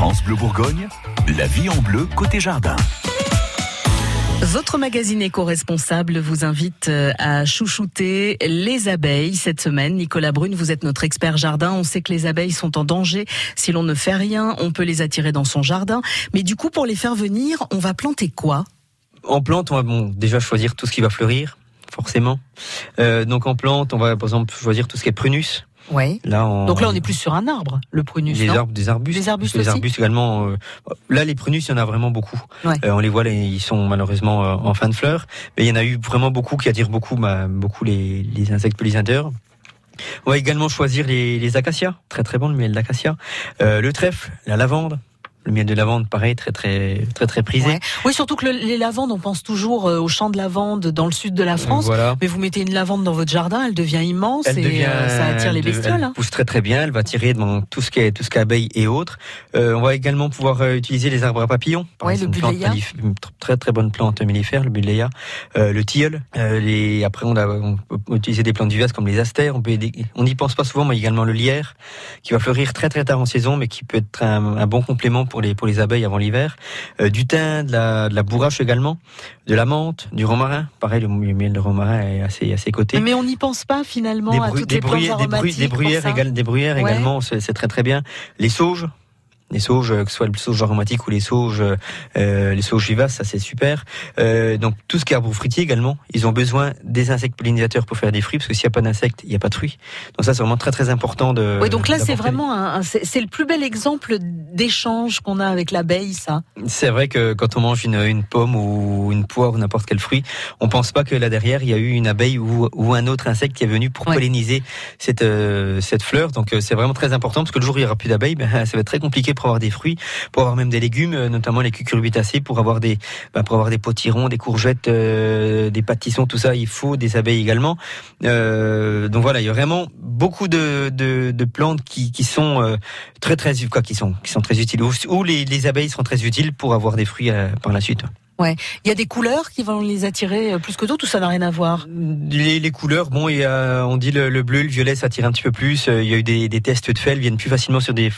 France Bleu Bourgogne, la vie en bleu côté jardin. Votre magazine éco-responsable vous invite euh, à chouchouter les abeilles cette semaine. Nicolas Brune, vous êtes notre expert jardin. On sait que les abeilles sont en danger. Si l'on ne fait rien, on peut les attirer dans son jardin. Mais du coup, pour les faire venir, on va planter quoi? En plante, on va bon, déjà choisir tout ce qui va fleurir, forcément. Euh, donc en plante, on va par exemple choisir tout ce qui est prunus. Là, on... Donc là, on est plus sur un arbre, le prunus. Des arbres, des arbustes. Des arbustes Des arbustes également. euh, Là, les prunus, il y en a vraiment beaucoup. Ouais. Euh, on les voit, les- ils sont malheureusement euh, en fin de fleur. Mais il y en a eu vraiment beaucoup qui attirent beaucoup, bah, beaucoup les, les insectes pollinisateurs. On va également choisir les, les acacias, très très bon le miel d'acacia. Euh, le trèfle, la lavande. Le miel de lavande, pareil, très très très très prisé. Ouais. Oui, surtout que le- les lavandes, on pense toujours euh, au champ de lavande dans le sud de la France. Voilà. Mais vous mettez une lavande dans votre jardin, elle devient immense Elle et devient, euh, ça attire les bestioles. Elle hein. pousse très très bien. Elle va tirer dans tout ce qui est tout ce qui est abeilles et autres. Euh, on va également pouvoir euh, utiliser les arbres à papillons. C'est le mellif- une tr- très très bonne plante mellifère, le buddleia, euh, le tilleul. Euh, les, après, on, a, on peut utiliser des plantes vivaces comme les astères. On peut, on n'y pense pas souvent, mais également le lierre, qui va fleurir très très tard en saison, mais qui peut être un, un bon complément pour les pour les abeilles avant l'hiver. Euh, du thym, de la, de la bourrache également, de la menthe, du romarin. Pareil, le, le miel de romarin est assez assez coté. Mais on n'y pense pas finalement Des, à toutes des, les plantes des, aromatiques. des bruyères, des bruyères Ouais. également, c'est très très bien. Les sauges, les sauges, euh, que ce soit le sauge aromatique ou les sauges, euh, les sauges vivaces, ça c'est super. Euh, donc tout ce qui est arbre fruitier également, ils ont besoin des insectes pollinisateurs pour faire des fruits, parce que s'il n'y a pas d'insectes, il n'y a pas de fruits. Donc ça c'est vraiment très très important de. Oui, donc là, c'est vraiment un, c'est le plus bel exemple d'échange qu'on a avec l'abeille, ça. C'est vrai que quand on mange une, une pomme ou une poire ou n'importe quel fruit, on pense pas que là derrière il y a eu une abeille ou, ou un autre insecte qui est venu pour Ouais. polliniser cette euh, cette fleur. Donc euh, c'est vraiment très important parce que le jour où il y aura plus d'abeilles, ben, ça va être très compliqué pour avoir des fruits, pour avoir même des légumes, euh, notamment les cucurbitacées, pour avoir des ben, pour avoir des potirons, des courgettes, euh, des pâtissons, tout ça, il faut des abeilles également. Euh, donc voilà, il y a vraiment beaucoup de, de, plantes qui, qui sont très très qui sont qui sont très utiles où, où les, les abeilles seront très utiles pour avoir des fruits par la suite. Il y a des couleurs qui vont les attirer euh, plus que d'autres ou ça n'a rien à voir? Les, couleurs, bon, a, on dit le, le bleu, le violet, ça attire un petit peu plus. Euh, Il y a eu des, tests de fait, elles viennent plus facilement sur des,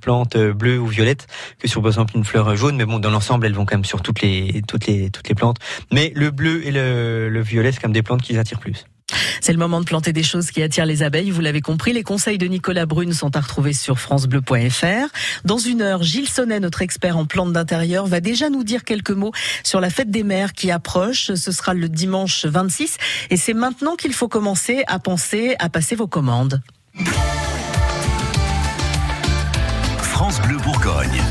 plantes euh, bleues ou violettes que sur par exemple une fleur jaune. Mais bon, dans l'ensemble, elles vont quand même sur toutes les toutes les toutes les plantes. Mais le bleu et le, le violet, c'est quand même des plantes qui les attirent plus. C'est le moment de planter des choses qui attirent les abeilles, vous l'avez compris. Les conseils de Nicolas Brune sont à retrouver sur francebleu.fr. Dans une heure, Gilles Sonnet, notre expert en plantes d'intérieur, va déjà nous dire quelques mots sur la fête des mères qui approche. Ce sera le dimanche 26 et c'est maintenant qu'il faut commencer à penser à passer vos commandes. France Bleu Bourgogne.